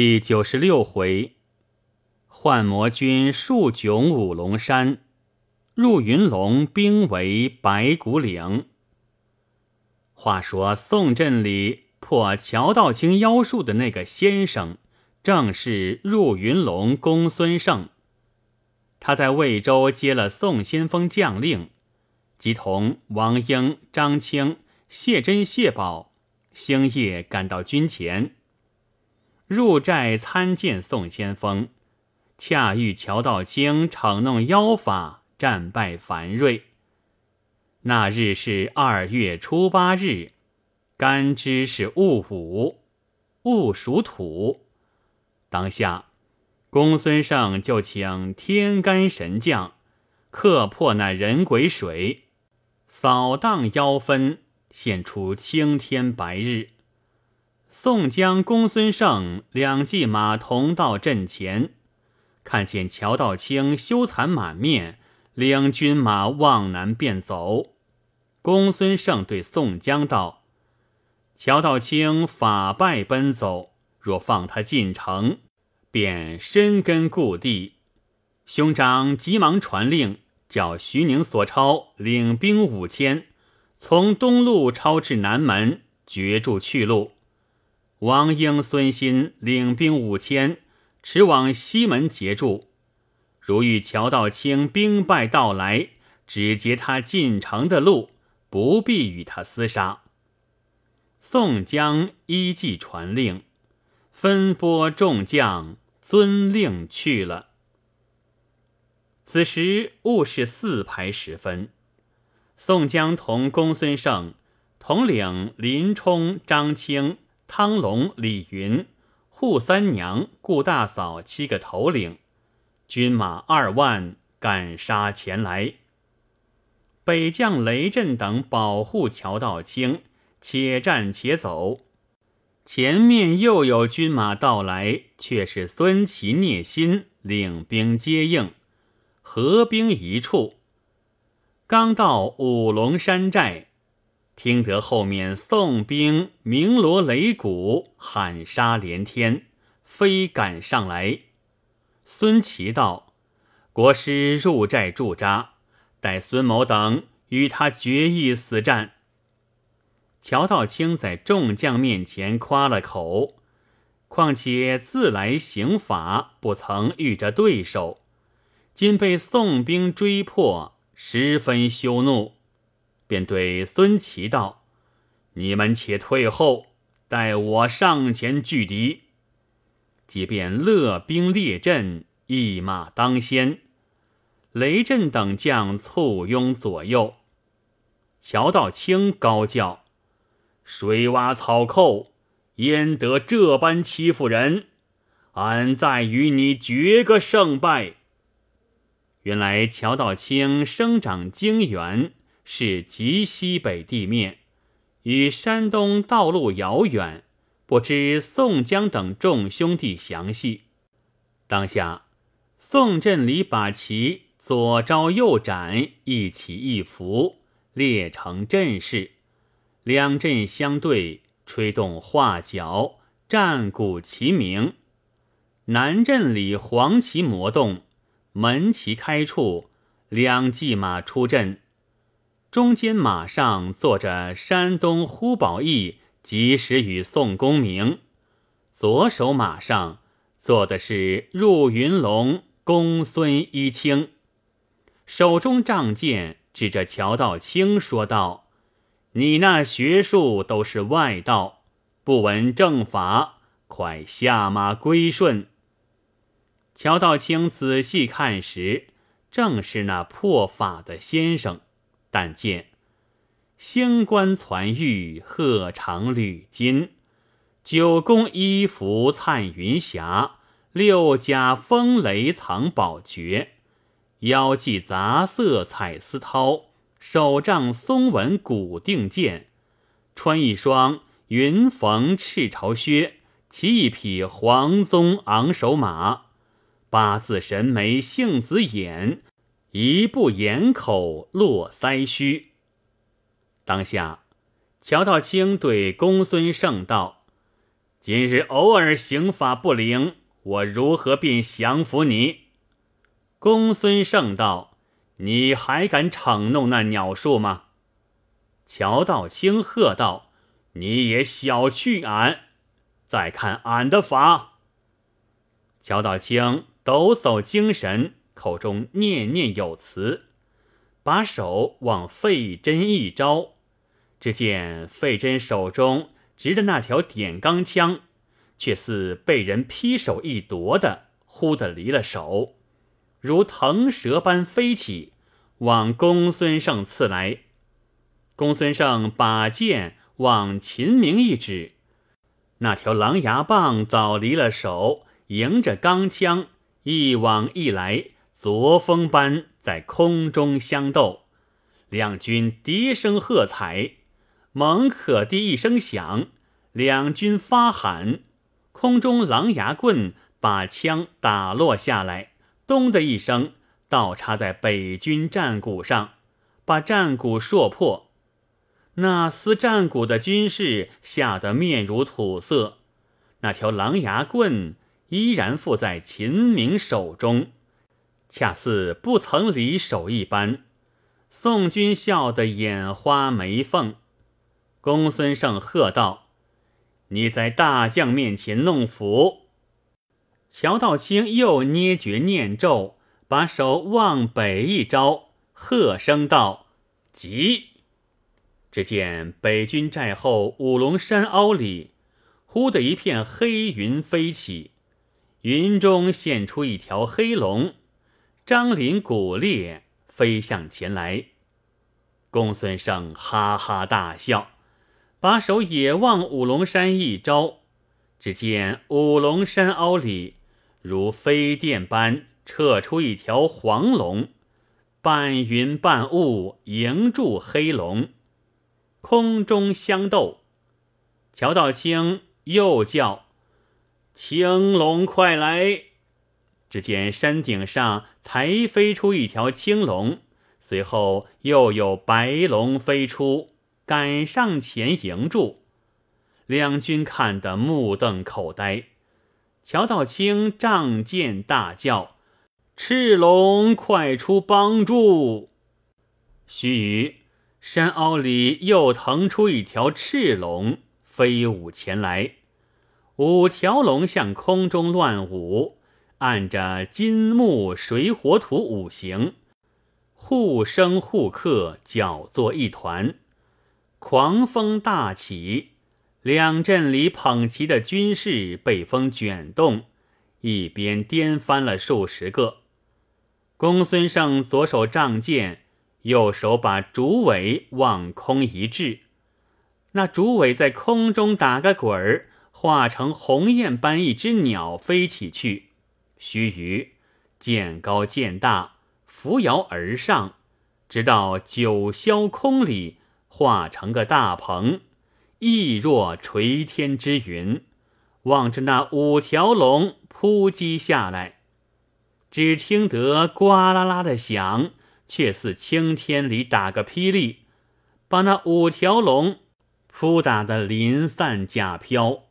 第九十六回，幻魔军数迥五龙山，入云龙兵围白骨岭。话说宋镇里破乔道清妖术的那个先生，正是入云龙公孙胜。他在魏州接了宋先锋将令，即同王英、张清、谢珍、谢宝星夜赶到军前。入寨参见宋先锋，恰遇乔道清逞弄妖法，战败樊瑞。那日是二月初八日，干支是戊午，戊属土。当下，公孙胜就请天干神将克破那人鬼水，扫荡妖氛，现出青天白日。宋江、公孙胜两骑马同到阵前，看见乔道清羞惭满面，领军马往南便走。公孙胜对宋江道：“乔道清法败奔走，若放他进城，便深根故地。兄长急忙传令，叫徐宁、索超领兵五千，从东路抄至南门，绝住去路。”王英、孙新领兵五千，驰往西门截住。如遇乔道清兵败到来，只截他进城的路，不必与他厮杀。宋江依计传令，分拨众将遵令去了。此时午是四排时分，宋江同公孙胜统领林冲、张清。汤龙、李云、扈三娘、顾大嫂七个头领，军马二万赶杀前来。北将雷震等保护乔道清，且战且走。前面又有军马到来，却是孙琦、聂心领兵接应，合兵一处。刚到五龙山寨。听得后面宋兵鸣锣擂鼓，喊杀连天，飞赶上来。孙琦道：“国师入寨驻扎，待孙某等与他决一死战。”乔道清在众将面前夸了口，况且自来行法，不曾遇着对手，今被宋兵追破，十分羞怒。便对孙琦道：“你们且退后，待我上前拒敌。即便勒兵列阵，一马当先。雷震等将簇拥左右。乔道清高叫：‘水洼草寇，焉得这般欺负人？俺再与你决个胜败。’原来乔道清生长精元。”是极西北地面，与山东道路遥远，不知宋江等众兄弟详细。当下，宋镇里把旗左招右展，一起一伏，列成阵势。两阵相对，吹动画角，战鼓齐鸣。南镇里黄旗摩动，门旗开处，两骑马出阵。中间马上坐着山东呼保义，及时与宋公明；左手马上坐的是入云龙公孙一清，手中仗剑指着乔道清说道：“你那学术都是外道，不闻正法，快下马归顺。”乔道清仔细看时，正是那破法的先生。但见。星冠攒玉，鹤长履金；九宫衣服灿云霞，六甲风雷藏宝诀；腰系杂色彩丝绦，手杖松纹古定剑；穿一双云缝赤朝靴，骑一匹黄鬃昂首马，八字神眉杏子眼。一步掩口落腮须。当下，乔道清对公孙胜道：“今日偶尔刑法不灵，我如何便降服你？”公孙胜道：“你还敢逞弄那鸟术吗？”乔道清喝道：“你也小觑俺！再看俺的法！”乔道清抖擞精神，口中念念有词，把手往费真一招，只见费真手中执的那条点钢枪，却似被人劈手一夺的，忽的离了手。如腾蛇般飞起，往公孙胜刺来。公孙胜把剑往秦明一指，那条狼牙棒早离了手，迎着钢枪一往一来，作风般在空中相斗。两军笛声喝彩，猛可地一声响，两军发喊，空中狼牙棍把枪打落下来。咚的一声，倒插在北军战鼓上，把战鼓硕破。那撕战鼓的军士吓得面如土色。那条狼牙棍依然附在秦明手中，恰似不曾离手一般。宋军笑得眼花眉凤。公孙胜喝道：“你在大将面前弄斧！”乔道清又捏诀念咒，把手往北一招，喝声道：“急！”只见北军寨后五龙山凹里，忽的一片黑云飞起，云中现出一条黑龙，张鳞骨裂，飞向前来。公孙胜哈哈大笑，把手也往五龙山一招，只见五龙山凹里。如飞电般撤出一条黄龙，半云半雾迎住黑龙，空中相斗。乔道清又叫：“青龙快来！”只见山顶上才飞出一条青龙，随后又有白龙飞出，赶上前迎住。两军看得目瞪口呆。乔道清仗剑大叫：“赤龙，快出帮助！”须臾，山坳里又腾出一条赤龙，飞舞前来。五条龙向空中乱舞，按着金木水火土五行，互生互克，搅作一团。狂风大起。两阵里捧旗的军士被风卷动，一边颠翻了数十个。公孙胜左手仗剑，右手把竹尾往空一掷，那竹尾在空中打个滚儿，化成鸿雁般一只鸟飞起去。须臾，渐高渐大，扶摇而上，直到九霄空里，化成个大鹏。意若垂天之云，望着那五条龙扑击下来，只听得呱啦啦的响，却似青天里打个霹雳，把那五条龙扑打得鳞散甲飘。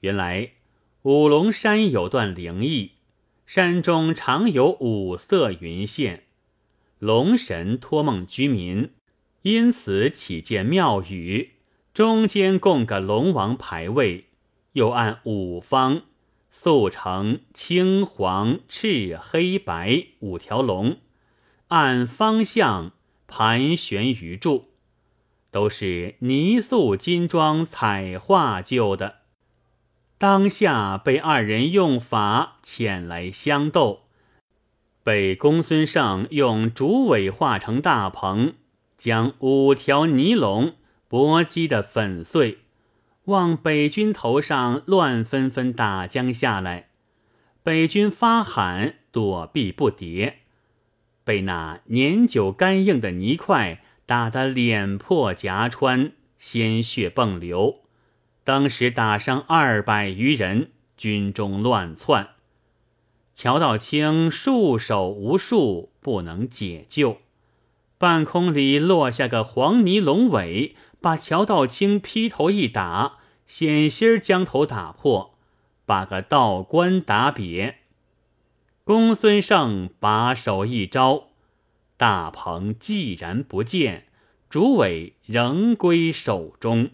原来五龙山有段灵异，山中常有五色云现，龙神托梦居民，因此起建庙宇。中间供个龙王牌位，又按五方塑成青黄赤黑白五条龙，按方向盘旋于柱，都是泥塑金装彩画就的。当下被二人用法遣来相斗，被公孙胜用竹苇化成大鹏，将五条泥龙。搏击的粉碎，往北军头上乱纷纷打将下来。北军发喊，躲避不迭，被那年久干硬的泥块打得脸破颊穿，鲜血迸流。当时打伤二百余人，军中乱窜。乔道清束手无数，不能解救。半空里落下个黄泥龙尾。把乔道清劈头一打，险些将头打破，把个道官打瘪。公孙胜把手一招，大鹏既然不见，竹尾仍归手中。